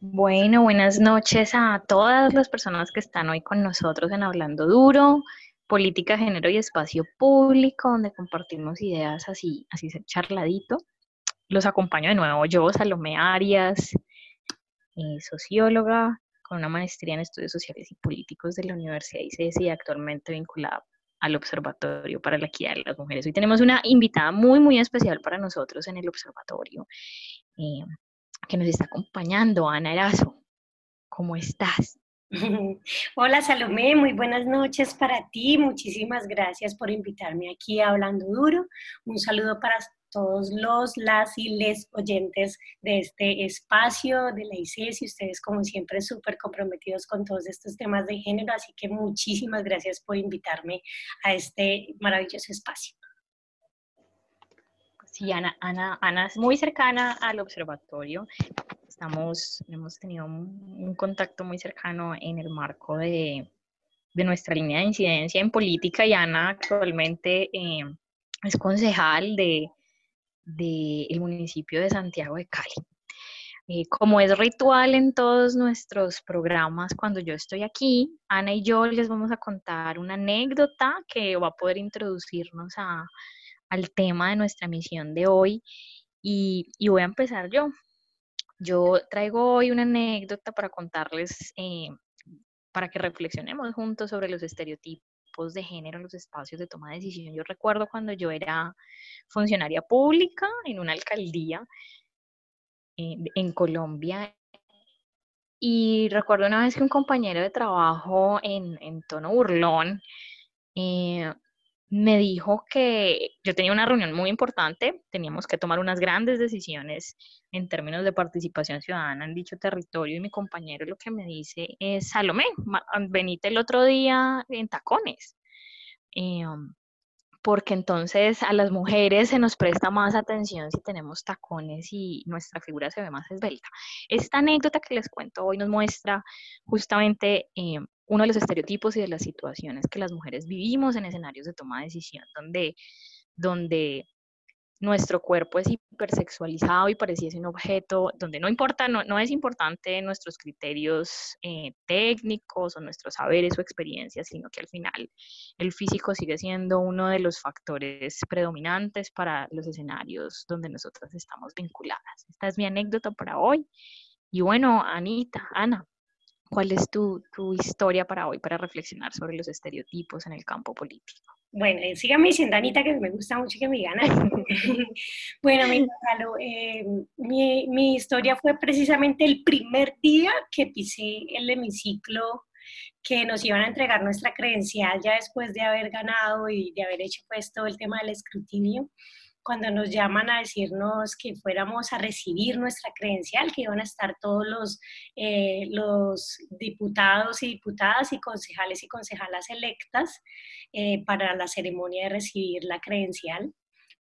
bueno. Buenas noches a todas las personas que están hoy con nosotros en Hablando Duro, Política, Género y Espacio Público, donde compartimos ideas así, así charladito. Los acompaño de nuevo yo, Salomé Arias, eh, socióloga con una maestría en estudios sociales y políticos de la Universidad ICES y actualmente vinculada al Observatorio para la Equidad de las Mujeres. Hoy tenemos una invitada muy, muy especial para nosotros en el observatorio. Eh, que nos está acompañando, Ana Erazo. ¿Cómo estás? Hola Salomé, muy buenas noches para ti. Muchísimas gracias por invitarme aquí a Hablando Duro. Un saludo para todos los, las y les oyentes de este espacio de la ICES y ustedes como siempre súper comprometidos con todos estos temas de género, así que muchísimas gracias por invitarme a este maravilloso espacio. Sí, Ana, Ana, Ana es muy cercana al observatorio. Estamos, hemos tenido un, contacto muy cercano en el marco de, de, nuestra línea de incidencia en política y Ana actualmente eh, es concejal de, de, el municipio de Santiago de Cali. Eh, como es ritual en todos nuestros programas, cuando yo estoy aquí, Ana y yo les vamos a contar una anécdota que va a poder introducirnos a, al tema de nuestra misión de hoy y, voy a empezar yo. Yo traigo hoy una anécdota para contarles, eh, para que reflexionemos juntos sobre los estereotipos de género en los espacios de toma de decisión. Yo recuerdo cuando yo era funcionaria pública en una alcaldía eh, en Colombia y recuerdo una vez que un compañero de trabajo en, en tono burlón eh, me dijo que yo tenía una reunión muy importante, teníamos que tomar unas grandes decisiones en términos de participación ciudadana en dicho territorio y mi compañero lo que me dice es, Salomé, venite el otro día en tacones. Em, porque entonces a las mujeres se nos presta más atención si tenemos tacones y nuestra figura se ve más esbelta. Esta anécdota que les cuento hoy nos muestra justamente em, uno de los estereotipos y de las situaciones que las mujeres vivimos en escenarios de toma de decisión, donde, donde nuestro cuerpo es hipersexualizado y pareciese un objeto, donde no importa, no, no es importante nuestros criterios eh, técnicos o nuestros saberes o experiencias, sino que al final el físico sigue siendo uno de los factores predominantes para los escenarios donde nosotras estamos vinculadas. Esta es mi anécdota para hoy. Y bueno, Anita, Ana, ¿Cuál es tu, historia para hoy, para reflexionar sobre los estereotipos en el campo político? Bueno, eh, síganme diciendo, Anita, que me gusta mucho que me gana. bueno, mi, eh, mi, mi, historia fue precisamente el primer día que pisé el hemiciclo que nos iban a entregar nuestra credencial ya después de haber ganado y de haber hecho pues todo el tema del escrutinio cuando nos llaman a decirnos que fuéramos a recibir nuestra credencial, que iban a estar todos los, eh, los diputados y diputadas y concejales y concejalas electas eh, para la ceremonia de recibir la credencial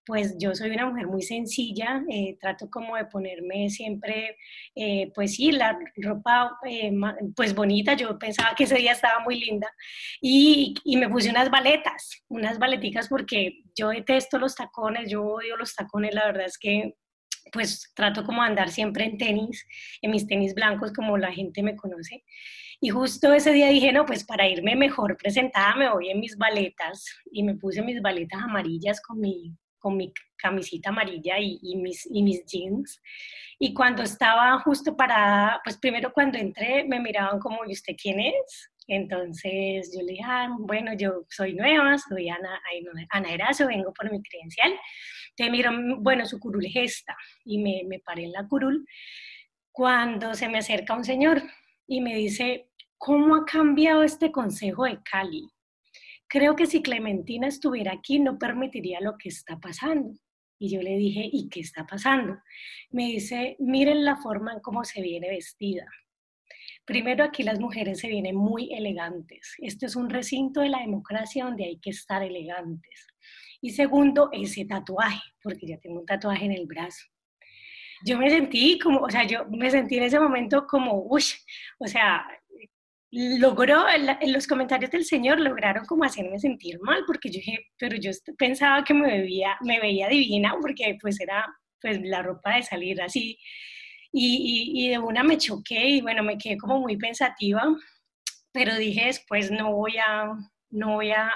pues yo soy una mujer muy sencilla, eh, trato como de ponerme siempre, eh, pues sí, la ropa eh, pues bonita, yo pensaba que ese día estaba muy linda y, y, me puse unas baletas, unas baleticas porque yo detesto los tacones, yo odio los tacones, la verdad es que pues trato como de andar siempre en tenis, en mis tenis blancos como la gente me conoce. Y justo ese día dije, no, pues para irme mejor presentada me voy en mis baletas y me puse mis baletas amarillas con mi con mi camisita amarilla y, mis, y mis jeans. Y cuando estaba justo parada, pues primero cuando entré me miraban como, ¿y usted quién es? Entonces yo le dije, ah, bueno, yo soy nueva, soy Ana, Ana Erazo, vengo por mi credencial. Entonces me dijeron, bueno, su curul es esta. Y me, me paré en la curul. Cuando se me acerca un señor y me dice, ¿cómo ha cambiado este consejo de Cali? Creo que si Clementina estuviera aquí no permitiría lo que está pasando. Y yo le dije, ¿y qué está pasando? Me dice, miren la forma en cómo se viene vestida. Primero, aquí las mujeres se vienen muy elegantes. Este es un recinto de la democracia donde hay que estar elegantes. Y segundo, ese tatuaje, porque ya tengo un tatuaje en el brazo. Yo me sentí como, o sea, yo me sentí en ese momento como, uy, o sea, logró, en los comentarios del Señor lograron como hacerme sentir mal, porque yo dije, pero yo pensaba que me veía, me veía divina, porque pues era pues la ropa de salir así. y, de una me choqué y bueno, me quedé como muy pensativa, pero dije después no voy a, no voy a,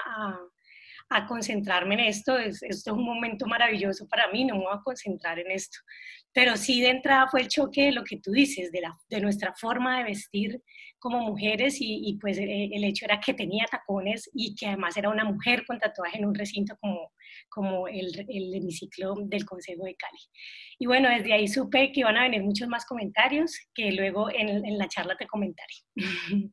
a, concentrarme en esto, es, esto es un momento maravilloso para mí, no me voy a concentrar en esto. Pero sí de entrada fue el choque de lo que tú dices, de, la, de nuestra forma de vestir como mujeres y, pues eh, el hecho era que tenía tacones y que además era una mujer con tatuaje en un recinto como, como el, el hemiciclo del Consejo de Cali. Y bueno, desde ahí supe que iban a venir muchos más comentarios que luego en, en la charla te comentaré.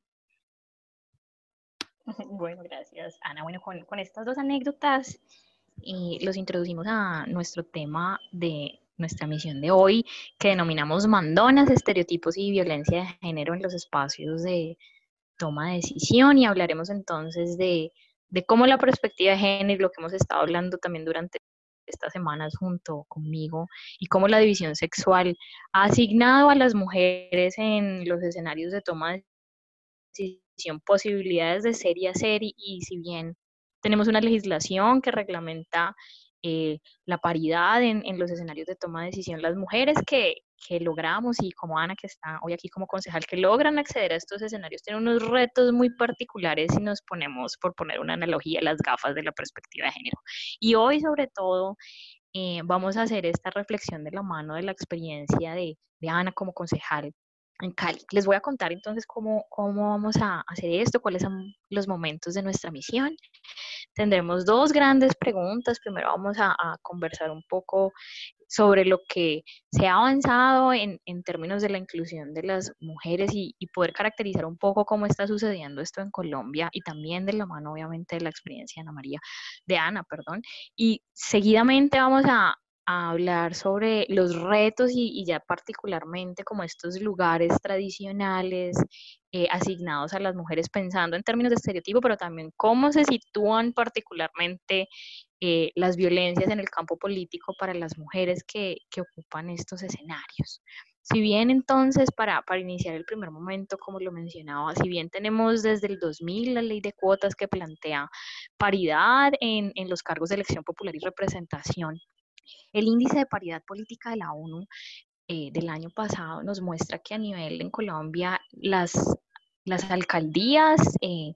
Bueno, gracias, Ana. Bueno, con, con estas dos anécdotas eh, los introducimos a nuestro tema de nuestra misión de hoy, que denominamos mandonas, estereotipos y violencia de género en los espacios de toma de decisión y hablaremos entonces de, cómo la perspectiva de género, lo que hemos estado hablando también durante estas semanas junto conmigo, y cómo la división sexual ha asignado a las mujeres en los escenarios de toma de decisión posibilidades de ser y hacer, y si bien tenemos una legislación que reglamenta eh, la paridad en, los escenarios de toma de decisión, las mujeres que, que, logramos y como Ana que está hoy aquí como concejal, que logran acceder a estos escenarios, tienen unos retos muy particulares si nos ponemos, por poner una analogía, las gafas de la perspectiva de género. Y hoy sobre todo eh, vamos a hacer esta reflexión de la mano de la experiencia de, de Ana como concejal en Cali. Les voy a contar entonces cómo, cómo vamos a hacer esto, cuáles son los momentos de nuestra misión tendremos dos grandes preguntas. Primero vamos a, conversar un poco sobre lo que se ha avanzado en, términos de la inclusión de las mujeres y, poder caracterizar un poco cómo está sucediendo esto en Colombia y también de la mano, obviamente, de la experiencia de Ana María, de Ana, perdón. Y seguidamente vamos a, hablar sobre los retos y, ya particularmente como estos lugares tradicionales eh, asignados a las mujeres pensando en términos de estereotipo, pero también cómo se sitúan particularmente eh, las violencias en el campo político para las mujeres que, que ocupan estos escenarios. Si bien entonces, para, para, iniciar el primer momento, como lo mencionaba, si bien tenemos desde el 2000 la ley de cuotas que plantea paridad en, en los cargos de elección popular y representación, el índice de paridad política de la ONU eh, del año pasado nos muestra que a nivel en Colombia las, las alcaldías eh,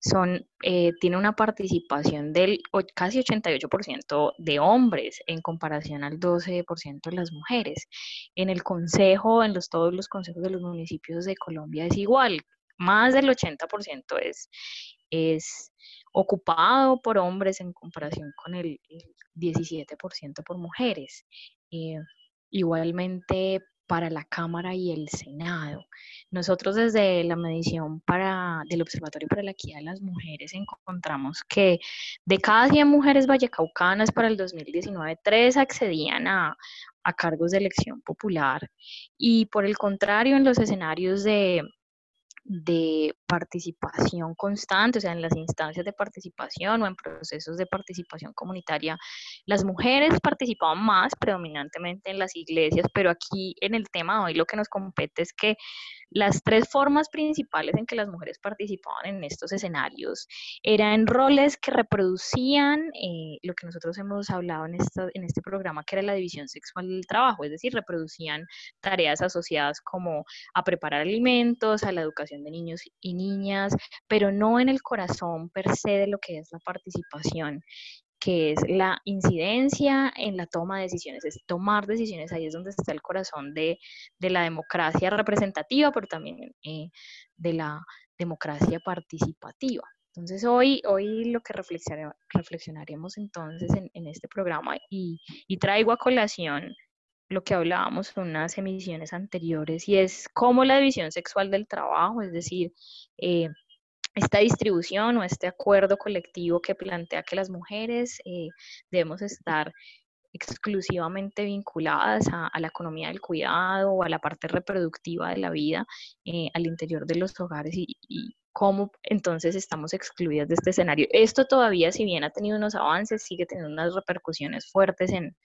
son, eh, tienen una participación del casi 88% de hombres en comparación al 12% de las mujeres. En el consejo, en los, todos los consejos de los municipios de Colombia es igual, más del 80% es, es ocupado por hombres en comparación con el, 17% por mujeres. Eh, igualmente para la Cámara y el Senado. Nosotros desde la medición para, del Observatorio para la Equidad de las Mujeres encontramos que de cada 100 mujeres vallecaucanas para el 2019, 3 accedían a, a cargos de elección popular y por el contrario en los escenarios de, de participación constante, o sea, en las instancias de participación o en procesos de participación comunitaria, las mujeres participaban más predominantemente en las iglesias, pero aquí en el tema de hoy lo que nos compete es que las tres formas principales en que las mujeres participaban en estos escenarios eran roles que reproducían eh, lo que nosotros hemos hablado en, en este programa, que era la división sexual del trabajo, es decir, reproducían tareas asociadas como a preparar alimentos, a la educación de niños y niñas, pero no en el corazón per se de lo que es la participación que es la incidencia en la toma de decisiones, es tomar decisiones, ahí es donde está el corazón de, la democracia representativa, pero también eh, de la democracia participativa. Entonces hoy, hoy lo que reflexionaremos entonces en, este programa y, y, traigo a colación lo que hablábamos en unas emisiones anteriores y es cómo la división sexual del trabajo, es decir, eh, esta distribución o este acuerdo colectivo que plantea que las mujeres eh, debemos estar exclusivamente vinculadas a, la economía del cuidado o a la parte reproductiva de la vida eh, al interior de los hogares y, cómo entonces estamos excluidas de este escenario. Esto todavía, si bien ha tenido unos avances, sigue teniendo unas repercusiones fuertes en,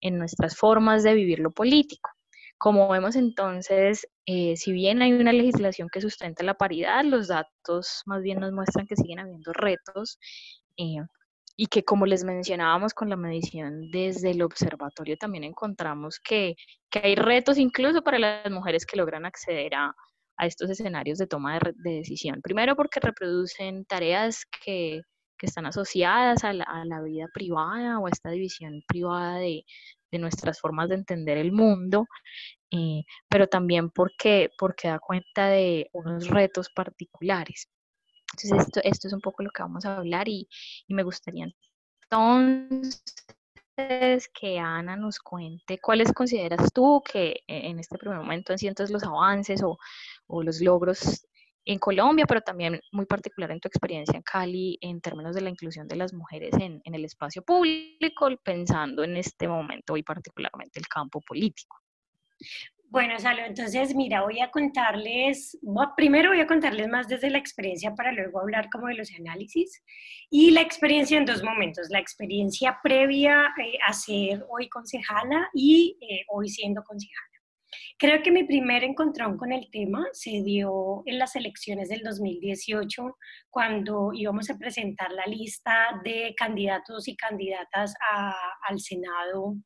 en nuestras formas de vivir lo político. Como vemos entonces, eh, si bien hay una legislación que sustenta la paridad, los datos más bien nos muestran que siguen habiendo retos eh, y que como les mencionábamos con la medición desde el observatorio también encontramos que, que hay retos incluso para las mujeres que logran acceder a, a estos escenarios de toma de, decisión. Primero porque reproducen tareas que, que están asociadas a la, vida privada o a esta división privada de, nuestras formas de entender el mundo, eh, pero también porque, porque da cuenta de unos retos particulares. Entonces, esto, esto es un poco lo que vamos a hablar y, me gustaría entonces que Ana nos cuente cuáles consideras tú que en este primer momento en entonces los avances o, los logros en Colombia, pero también muy particular en tu experiencia en Cali en términos de la inclusión de las mujeres en, el espacio público, pensando en este momento y particularmente el campo político. Bueno, Salo, entonces mira, voy a contarles, primero voy a contarles más desde la experiencia para luego hablar como de los análisis y la experiencia en dos momentos, la experiencia previa eh, a ser hoy concejala y eh, hoy siendo concejala. Creo que mi primer encontrón con el tema se dio en las elecciones del 2018, cuando íbamos a presentar la lista de candidatos y candidatas al Senado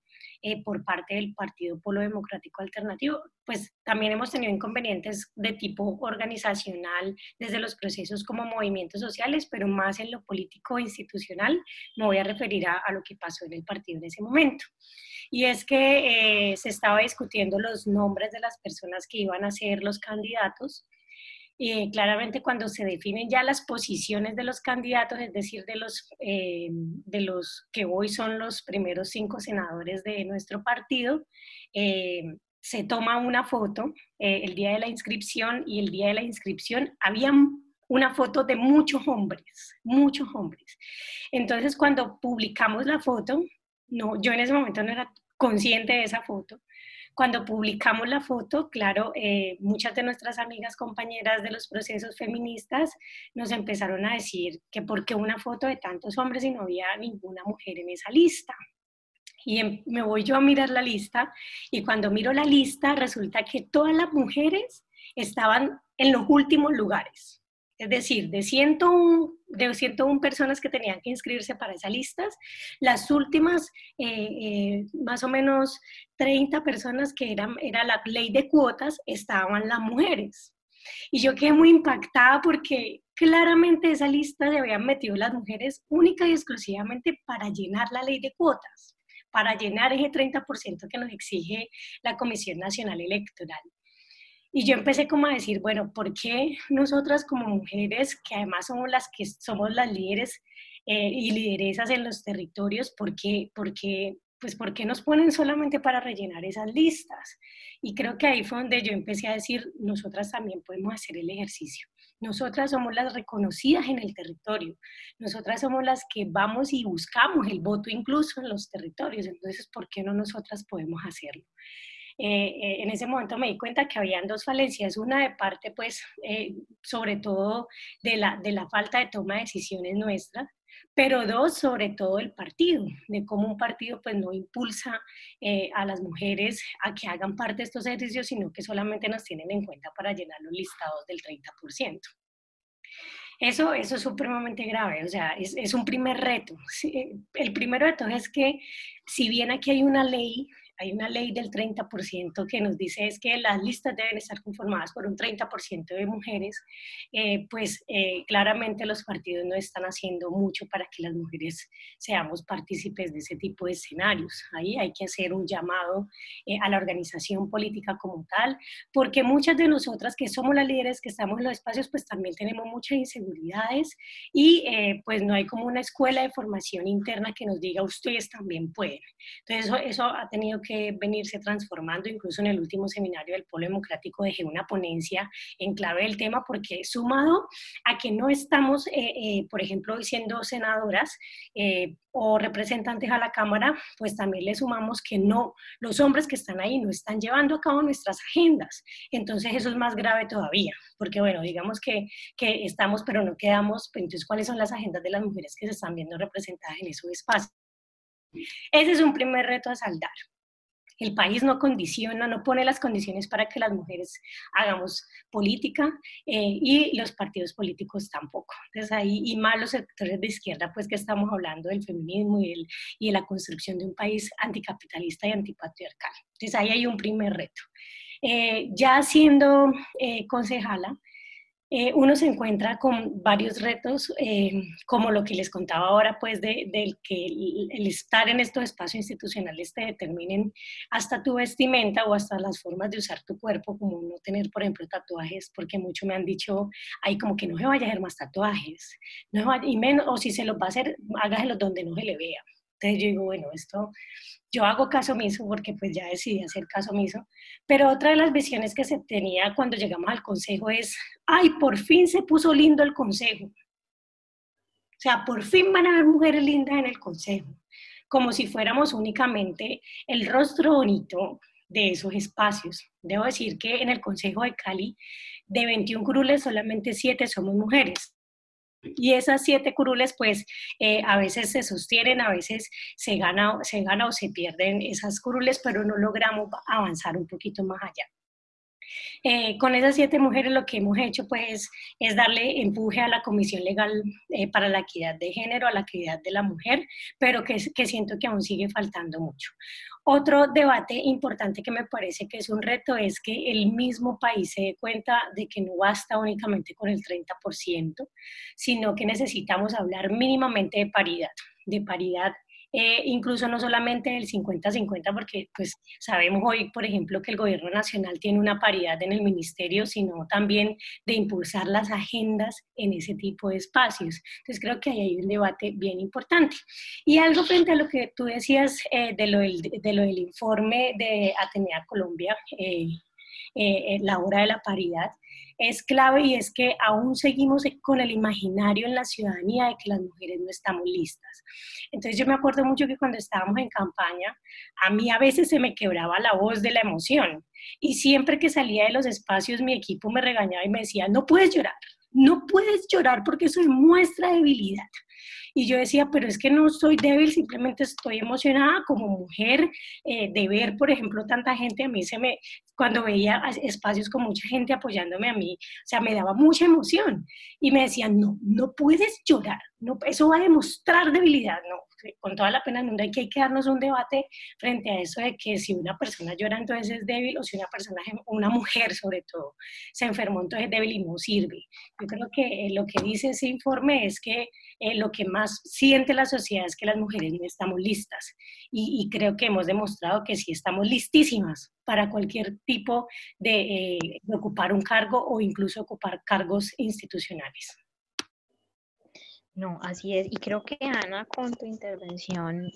eh, por parte del Partido Polo Democrático Alternativo. Pues también hemos tenido inconvenientes de tipo organizacional desde los procesos como movimientos sociales, pero más en lo político institucional. Me voy a referir a, lo que pasó en el partido en ese momento. Y es que eh, se estaba discutiendo los nombres de las personas que iban a ser los candidatos eh, claramente cuando se definen ya las posiciones de los candidatos, es decir, de los, eh, de los que hoy son los primeros cinco senadores de nuestro partido, eh, se toma una foto el día de la inscripción y el día de la inscripción había una foto de muchos hombres, muchos hombres. Entonces, cuando publicamos la foto, no, yo en ese momento no era consciente de esa foto, cuando publicamos la foto, claro, eh, muchas de nuestras amigas compañeras de los procesos feministas nos empezaron a decir que por qué una foto de tantos hombres y no había ninguna mujer en esa lista. Y em, me voy yo a mirar la lista y cuando miro la lista resulta que todas las mujeres estaban en los últimos lugares. Es decir, de 101, de 101 personas que tenían que inscribirse para esas listas, las últimas eh, eh, más o menos 30 personas que eran, era la ley de cuotas estaban las mujeres. Y yo quedé muy impactada porque claramente esa lista se habían metido las mujeres única y exclusivamente para llenar la ley de cuotas, para llenar ese 30% que nos exige la Comisión Nacional Electoral. Y yo empecé como a decir, bueno, ¿por qué nosotras como mujeres, que además somos las que somos las líderes eh, y lideresas en los territorios, ¿por qué, por qué, pues, ¿por qué nos ponen solamente para rellenar esas listas? Y creo que ahí fue donde yo empecé a decir, nosotras también podemos hacer el ejercicio. Nosotras somos las reconocidas en el territorio. Nosotras somos las que vamos y buscamos el voto incluso en los territorios. Entonces, ¿por qué no nosotras podemos hacerlo? Eh, eh, en ese momento me di cuenta que habían dos falencias, una de parte, pues, eh, sobre todo de la, de la falta de toma de decisiones nuestras, pero dos, sobre todo el partido, de cómo un partido pues no impulsa a las mujeres a que hagan parte de estos ejercicios, sino que solamente nos tienen en cuenta para llenar los listados del 30%. Eso, eso es supremamente grave, o sea, es, es un primer reto. El primer reto es que si bien aquí hay una ley hay una ley del 30% que nos dice es que las listas deben estar conformadas por un 30% de mujeres, eh, pues eh, claramente los partidos no están haciendo mucho para que las mujeres seamos partícipes de ese tipo de escenarios. Ahí hay que hacer un llamado eh, a la organización política como tal, porque muchas de nosotras que somos las líderes, que estamos en los espacios, pues también tenemos muchas inseguridades y pues no hay como una escuela de formación interna que nos diga ustedes también pueden. Entonces eso, eso ha tenido que venirse transformando. Incluso en el último seminario del Polo Democrático dejé una ponencia en clave del tema porque sumado a que no estamos, eh, eh, por ejemplo, siendo senadoras eh, o representantes a la Cámara, pues también le sumamos que no, los hombres que están ahí no están llevando a cabo nuestras agendas. Entonces eso es más grave todavía, porque bueno, digamos que, que estamos, pero no quedamos, pues, entonces cuáles son las agendas de las mujeres que se están viendo representadas en esos espacios. Ese es un primer reto a saldar. El país no condiciona, no pone las condiciones para que las mujeres hagamos política eh, y los partidos políticos tampoco. Entonces ahí, y más los sectores de izquierda, pues que estamos hablando del feminismo y, de la construcción de un país anticapitalista y antipatriarcal. Entonces ahí hay un primer reto. Eh, ya siendo eh, concejala, eh, uno se encuentra con varios retos, eh, como lo que les contaba ahora, pues, de, del que el, estar en estos espacios institucionales te determinen hasta tu vestimenta o hasta las formas de usar tu cuerpo, como no tener, por ejemplo, tatuajes, porque muchos me han dicho, ay, como que no se vaya a hacer más tatuajes, no y menos, o si se los va a hacer, hágaselo donde no se le vea. Yo digo, bueno, esto yo hago caso omiso porque pues ya decidí hacer caso omiso, pero otra de las visiones que se tenía cuando llegamos al consejo es, ay, por fin se puso lindo el consejo. O sea, por fin van a haber mujeres lindas en el consejo, como si fuéramos únicamente el rostro bonito de esos espacios. Debo decir que en el consejo de Cali, de 21 curules, solamente 7 somos mujeres. Y esas siete curules, pues eh, a veces se sostienen, a veces se gana, se gana o se pierden esas curules, pero no logramos avanzar un poquito más allá. Eh, con esas siete mujeres lo que hemos hecho pues es darle empuje a la Comisión Legal eh, para la Equidad de Género, a la equidad de la mujer, pero que, que siento que aún sigue faltando mucho. Otro debate importante que me parece que es un reto es que el mismo país se dé cuenta de que no basta únicamente con el 30%, sino que necesitamos hablar mínimamente de paridad, de paridad eh, incluso no solamente del 50-50, porque pues sabemos hoy, por ejemplo, que el gobierno nacional tiene una paridad en el ministerio, sino también de impulsar las agendas en ese tipo de espacios. Entonces creo que ahí hay un debate bien importante. Y algo frente a lo que tú decías eh, de, lo del, de, lo del, informe de Atenea Colombia, eh, la hora de la paridad, es clave y es que aún seguimos con el imaginario en la ciudadanía de que las mujeres no estamos listas. Entonces yo me acuerdo mucho que cuando estábamos en campaña, a mí a veces se me quebraba la voz de la emoción y siempre que salía de los espacios mi equipo me regañaba y me decía, no puedes llorar, no puedes llorar porque eso muestra debilidad. Y yo decía, pero es que no soy débil, simplemente estoy emocionada como mujer eh, de ver, por ejemplo, tanta gente. A mí se me, cuando veía espacios con mucha gente apoyándome a mí, o sea, me daba mucha emoción. Y me decían, no, no puedes llorar, no, eso va a demostrar debilidad, no, con toda la pena del mundo hay que, hay que darnos un debate frente a eso de que si una persona llora entonces es débil o si una persona, una mujer sobre todo, se enfermó entonces es débil y no sirve. Yo creo que eh, lo que dice ese informe es que eh, lo que más siente la sociedad es que las mujeres no estamos listas y, creo que hemos demostrado que sí estamos listísimas para cualquier tipo de, eh, de ocupar un cargo o incluso ocupar cargos institucionales. No, así es. Y creo que Ana, con tu intervención,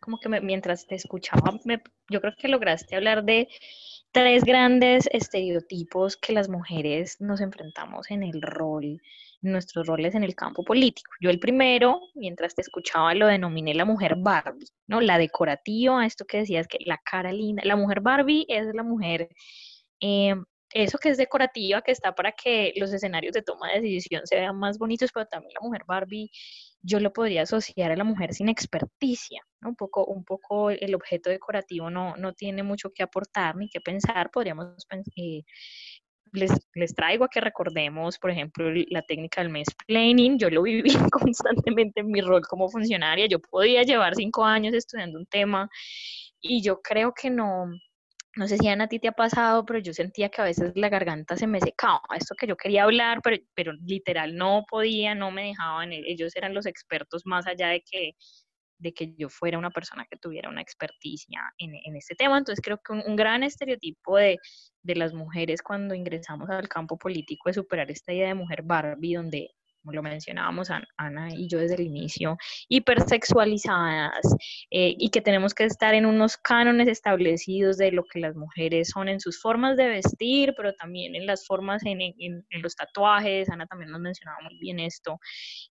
como que mientras te escuchaba, yo creo que lograste hablar de tres grandes estereotipos que las mujeres nos enfrentamos en el rol, nuestros roles en el campo político. Yo el primero, mientras te escuchaba, lo denominé la mujer Barbie, ¿no? La decorativa, esto que decías que la cara linda, la mujer Barbie es la mujer eh, eso que es decorativa, que está para que los escenarios de toma de decisión se vean más bonitos, pero también la mujer Barbie, yo lo podría asociar a la mujer sin experticia, ¿no? Un poco, un poco el objeto decorativo no, no tiene mucho que aportar ni que pensar, podríamos eh, les, les, traigo a que recordemos, por ejemplo, la técnica del planning. Yo lo viví constantemente en mi rol como funcionaria. Yo podía llevar cinco años estudiando un tema y yo creo que no, no sé si a ti te ha pasado, pero yo sentía que a veces la garganta se me secaba. Esto que yo quería hablar, pero, pero literal no podía, no me dejaban. E, ellos eran los expertos más allá de que, de que yo fuera una persona que tuviera una experticia en, en este tema. Entonces creo que un, gran estereotipo de, de las mujeres cuando ingresamos al campo político es superar esta idea de mujer Barbie, donde como lo mencionábamos Ana y yo desde el inicio, hipersexualizadas eh, y que tenemos que estar en unos cánones establecidos de lo que las mujeres son en sus formas de vestir, pero también en las formas en, en, los tatuajes. Ana también nos mencionaba muy bien esto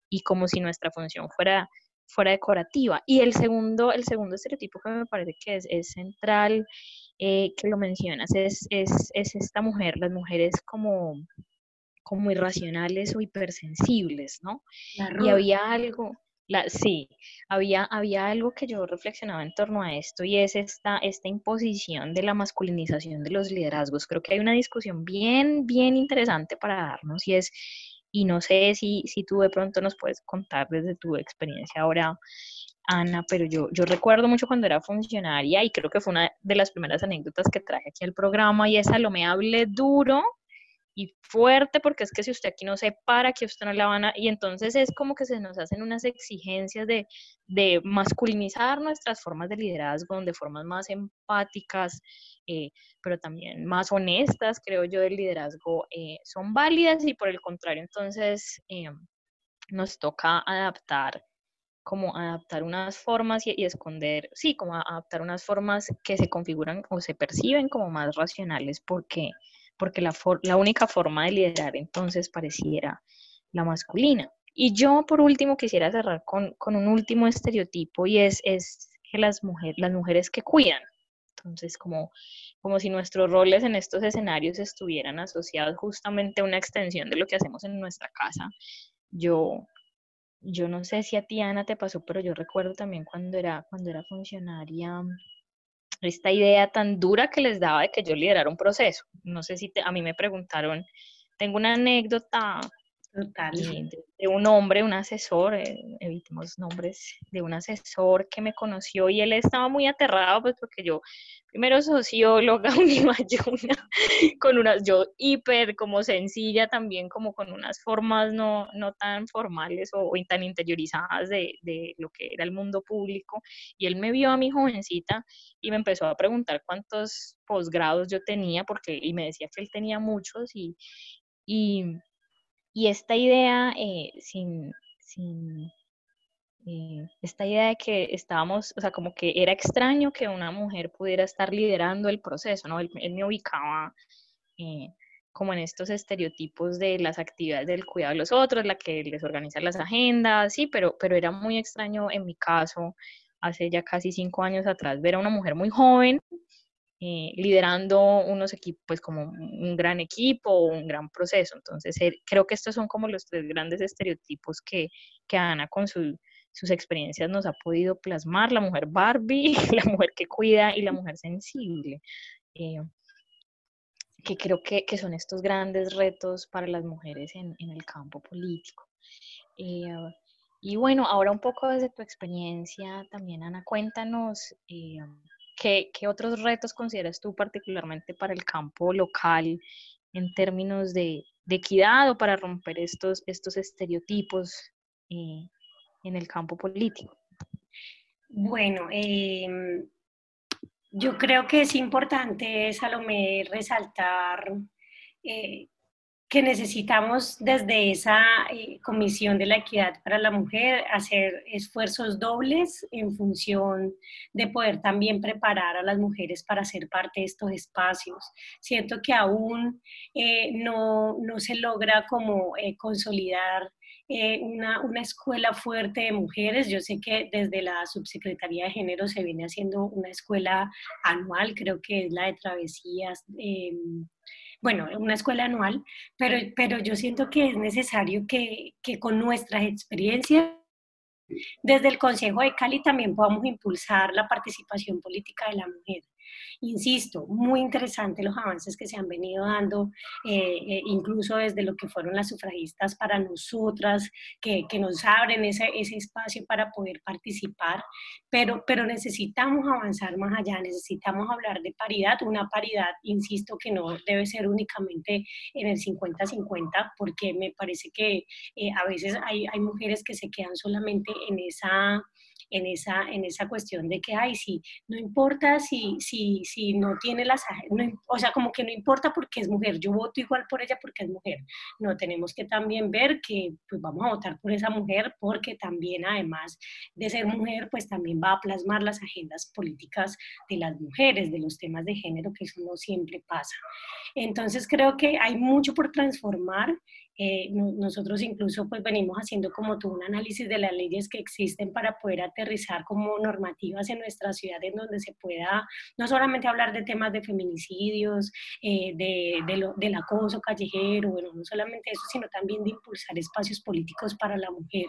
y como si nuestra función fuera fuera decorativa. Y el segundo, el segundo estereotipo que me parece que es, es central, eh, que lo mencionas, es, es, es esta mujer, las mujeres como como irracionales o hipersensibles, ¿no? Y había algo, La, sí, había, había algo que yo reflexionaba en torno a esto y es esta, esta imposición de la masculinización de los liderazgos. Creo que hay una discusión bien, bien interesante para darnos y es, y no sé si, si tú de pronto nos puedes contar desde tu experiencia ahora, Ana, pero yo, yo recuerdo mucho cuando era funcionaria y creo que fue una de las primeras anécdotas que traje aquí al programa y esa lo me hable duro y fuerte, porque es que si usted aquí no se para, que usted no la van a... Y entonces es como que se nos hacen unas exigencias de, de masculinizar nuestras formas de liderazgo, de formas más empáticas, eh, pero también más honestas, creo yo, del liderazgo, eh, son válidas y por el contrario, entonces eh, nos toca adaptar como adaptar unas formas y, y, esconder, sí, como adaptar unas formas que se configuran o se perciben como más racionales porque porque la, la única forma de liderar entonces pareciera la masculina. Y yo, por último, quisiera cerrar con, un último estereotipo y es, es que las, mujeres las mujeres que cuidan. Entonces, como, como si nuestros roles en estos escenarios estuvieran asociados justamente a una extensión de lo que hacemos en nuestra casa. Yo, yo no sé si a ti, Ana, te pasó, pero yo recuerdo también cuando era, cuando era funcionaria esta idea tan dura que les daba de que yo liderara un proceso. No sé si a mí me preguntaron, tengo una anécdota De, un hombre, un asesor, eh, evitemos nombres, de un asesor que me conoció y él estaba muy aterrado, pues porque yo primero socióloga, mayuna, con unas, yo hiper como sencilla también, como con unas formas no, no tan formales o, tan interiorizadas de, de, lo que era el mundo público. Y él me vio a mi jovencita y me empezó a preguntar cuántos posgrados yo tenía, porque, y me decía que él tenía muchos y, y, y esta idea eh, sin, sin eh, esta idea de que estábamos, o sea, como que era extraño que una mujer pudiera estar liderando el proceso, ¿no? Él, me ubicaba eh, como en estos estereotipos de las actividades del cuidado de los otros, la que les organiza las agendas, sí, pero, pero era muy extraño en mi caso, hace ya casi cinco años atrás, ver a una mujer muy joven eh, liderando unos equipos, pues como un gran equipo o un gran proceso. Entonces, creo que estos son como los tres grandes estereotipos que, que Ana con su sus experiencias nos ha podido plasmar, la mujer Barbie, la mujer que cuida y la mujer sensible, eh, que creo que, que, son estos grandes retos para las mujeres en, en el campo político. Eh, y bueno, ahora un poco desde tu experiencia también, Ana, cuéntanos eh, ¿qué, ¿qué, otros retos consideras tú particularmente para el campo local en términos de, de equidad o para romper estos, estos estereotipos en el campo político? Bueno, em, yo creo que es importante, Salomé, resaltar eh, que necesitamos desde esa eh, Comisión de la Equidad para la Mujer hacer esfuerzos dobles en función de poder también preparar a las mujeres para ser parte de estos espacios. Siento que aún eh, no, no, se logra como consolidar eh, una, una, escuela fuerte de mujeres. Yo sé que desde la Subsecretaría de Género se viene haciendo una escuela anual, creo que es la de travesías. Bueno, una escuela anual, pero, pero yo siento que es necesario que, que con nuestras experiencias desde el Consejo de Cali también podamos impulsar la participación política de la mujer. Insisto, muy interesante los avances que se han venido dando, eh, eh, incluso desde lo que fueron las sufragistas para nosotras, que, que nos abren ese, ese, espacio para poder participar, pero, pero necesitamos avanzar más allá, necesitamos hablar de paridad, una paridad, insisto, que no debe ser únicamente en el 50-50, porque me parece que eh, a veces hay, hay mujeres que se quedan solamente en esa en esa, en esa cuestión de que, ay, sí, no importa si, si, si no tiene las, o sea, como que no importa porque es mujer, yo voto igual por ella porque es mujer. No, tenemos que también ver que pues vamos a votar por esa mujer porque también además de ser mujer, pues también va a plasmar las agendas políticas de las mujeres, de los temas de género, que eso no siempre pasa. Entonces creo que hay mucho por transformar Eh, nosotros incluso pues venimos haciendo como todo un análisis de las leyes que existen para poder aterrizar como normativas en nuestra ciudad en donde se pueda no solamente hablar de temas de feminicidios, eh, de, de lo, del acoso callejero, bueno, no solamente eso, sino también de impulsar espacios políticos para la mujer,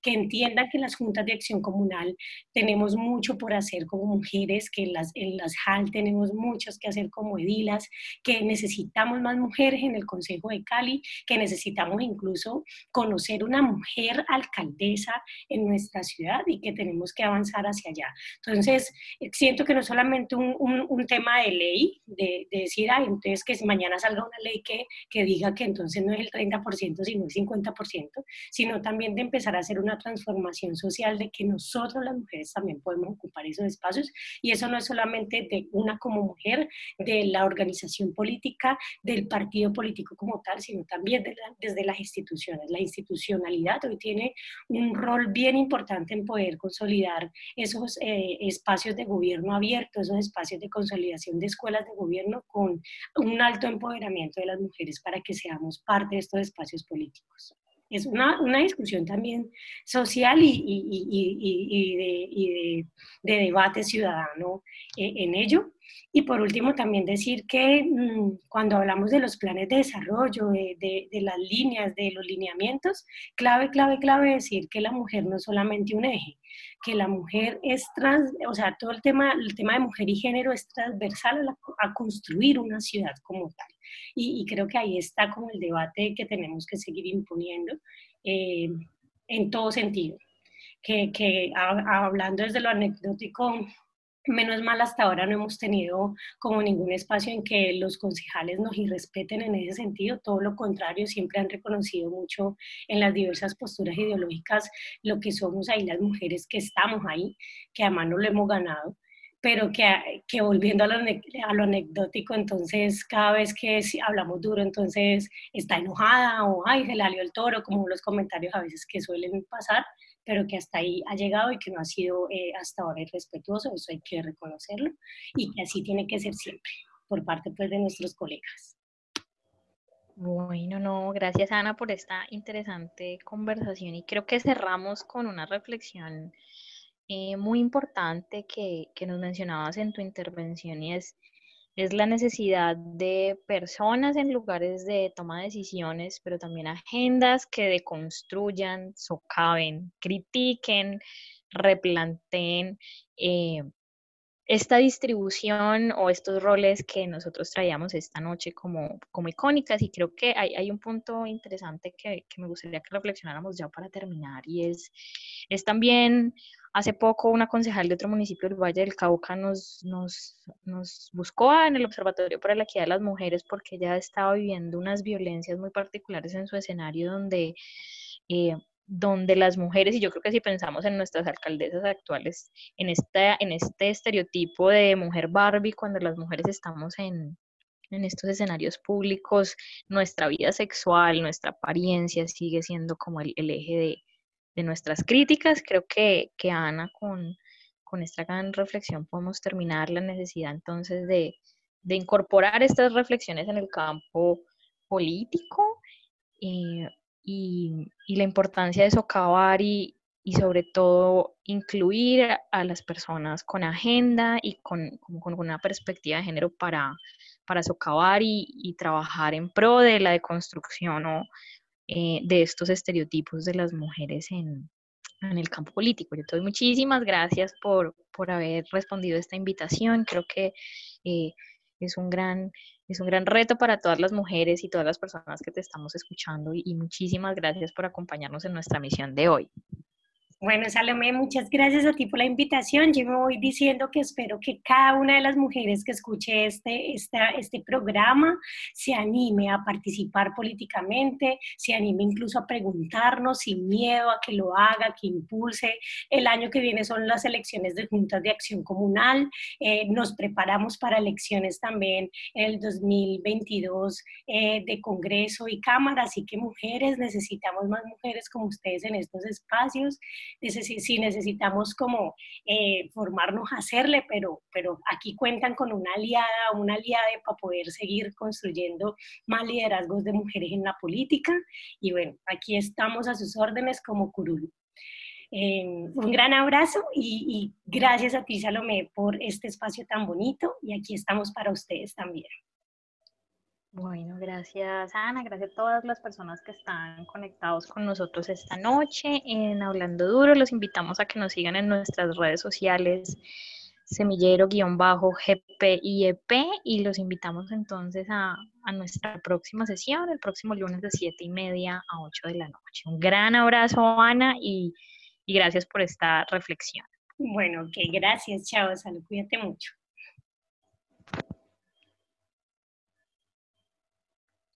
que entiendan que las juntas de acción comunal tenemos mucho por hacer como mujeres, que en las, en las HAL tenemos muchos que hacer como edilas, que necesitamos más mujeres en el Consejo de Cali, que necesitamos incluso conocer una mujer alcaldesa en nuestra ciudad y que tenemos que avanzar hacia allá. Entonces, siento que no es solamente un, un, tema de ley, de, de, decir, ah, entonces que si mañana salga una ley que, que diga que entonces no es el 30%, sino el 50%, sino también de empezar a hacer una transformación social de que nosotros las mujeres también podemos ocupar esos espacios y eso no es solamente de una como mujer, de la organización política, del partido político como tal, sino también desde las instituciones. La institucionalidad hoy tiene un rol bien importante en poder consolidar esos eh, espacios de gobierno abierto, esos espacios de consolidación de escuelas de gobierno con un alto empoderamiento de las mujeres para que seamos parte de estos espacios políticos es una, una, discusión también social y, y, y, de, de, debate ciudadano eh, en ello. Y por último, también decir que mm, cuando hablamos de los planes de desarrollo, de, de, las líneas, de los lineamientos, clave, clave, clave decir que la mujer no es solamente un eje, que la mujer es trans, o sea, todo el tema, el tema de mujer y género es transversal a, construir una ciudad como tal. Y, creo que ahí está como el debate que tenemos que seguir imponiendo eh, en todo sentido. Que, que hablando desde lo anecdótico, Menos mal hasta ahora no hemos tenido como ningún espacio en que los concejales nos irrespeten en ese sentido, todo lo contrario, siempre han reconocido mucho en las diversas posturas ideológicas lo que somos ahí las mujeres que estamos ahí, que además no lo hemos ganado pero que, que volviendo a lo, a lo, anecdótico, entonces cada vez que hablamos duro, entonces está enojada o ay, se le salió el toro, como los comentarios a veces que suelen pasar, pero que hasta ahí ha llegado y que no ha sido eh, hasta ahora irrespetuoso, eso hay que reconocerlo, y que así tiene que ser siempre por parte pues, de nuestros colegas. Bueno, no, gracias Ana por esta interesante conversación y creo que cerramos con una reflexión eh, muy importante que, que nos mencionabas en tu intervención y es es la necesidad de personas en lugares de toma de decisiones, pero también agendas que deconstruyan, socaven, critiquen, replanteen eh, esta distribución o estos roles que nosotros traíamos esta noche como, como icónicas. Y creo que hay, hay un punto interesante que, que, me gustaría que reflexionáramos ya para terminar y es, es también Hace poco una concejal de otro municipio del Valle del Cauca nos, nos, nos buscó en el Observatorio para la Equidad de las Mujeres porque ella estaba viviendo unas violencias muy particulares en su escenario donde, eh, donde las mujeres, y yo creo que si pensamos en nuestras alcaldesas actuales, en, en este estereotipo de mujer Barbie, cuando las mujeres estamos en, en estos escenarios públicos, nuestra vida sexual, nuestra apariencia sigue siendo como el eje de de nuestras críticas. Creo que, que Ana, con, con, esta gran reflexión, podemos terminar la necesidad entonces de, de incorporar estas reflexiones en el campo político eh, y, la importancia de socavar y, y, sobre todo incluir a las personas con agenda y con, con una perspectiva de género para, para socavar y, y, trabajar en pro de la deconstrucción o, eh, de estos estereotipos de las mujeres en, en el campo político. Yo te muchísimas gracias por, por haber respondido a esta invitación. Creo que eh, es, un gran, es un gran reto para todas las mujeres y todas las personas que te estamos escuchando y muchísimas gracias por acompañarnos en nuestra misión de hoy. Bueno, Salomé, muchas gracias a ti por la invitación. Yo me voy diciendo que espero que cada una de las mujeres que escuche este, este programa se anime a participar políticamente, se anime incluso a preguntarnos sin miedo a que lo haga, que impulse. El año que viene son las elecciones de juntas de acción comunal. Eh, nos preparamos para elecciones también en el 2022 eh, de Congreso y Cámara, así que mujeres, necesitamos más mujeres como ustedes en estos espacios. Si necesitamos como eh, formarnos a hacerle, pero, pero aquí cuentan con una aliada, una aliada para poder seguir construyendo más liderazgos de mujeres en la política. Y bueno, aquí estamos a sus órdenes como Curulu. Eh, un gran abrazo y, y gracias a ti, Salomé, por este espacio tan bonito y aquí estamos para ustedes también. Bueno, gracias Ana, gracias a todas las personas que están conectados con nosotros esta noche en Hablando Duro. Los invitamos a que nos sigan en nuestras redes sociales semillero-gpiep y los invitamos entonces a, nuestra próxima sesión, el próximo lunes de 7 y media a 8 de la noche. Un gran abrazo Ana y, y gracias por esta reflexión. Bueno, que gracias, chao, salud, cuídate mucho.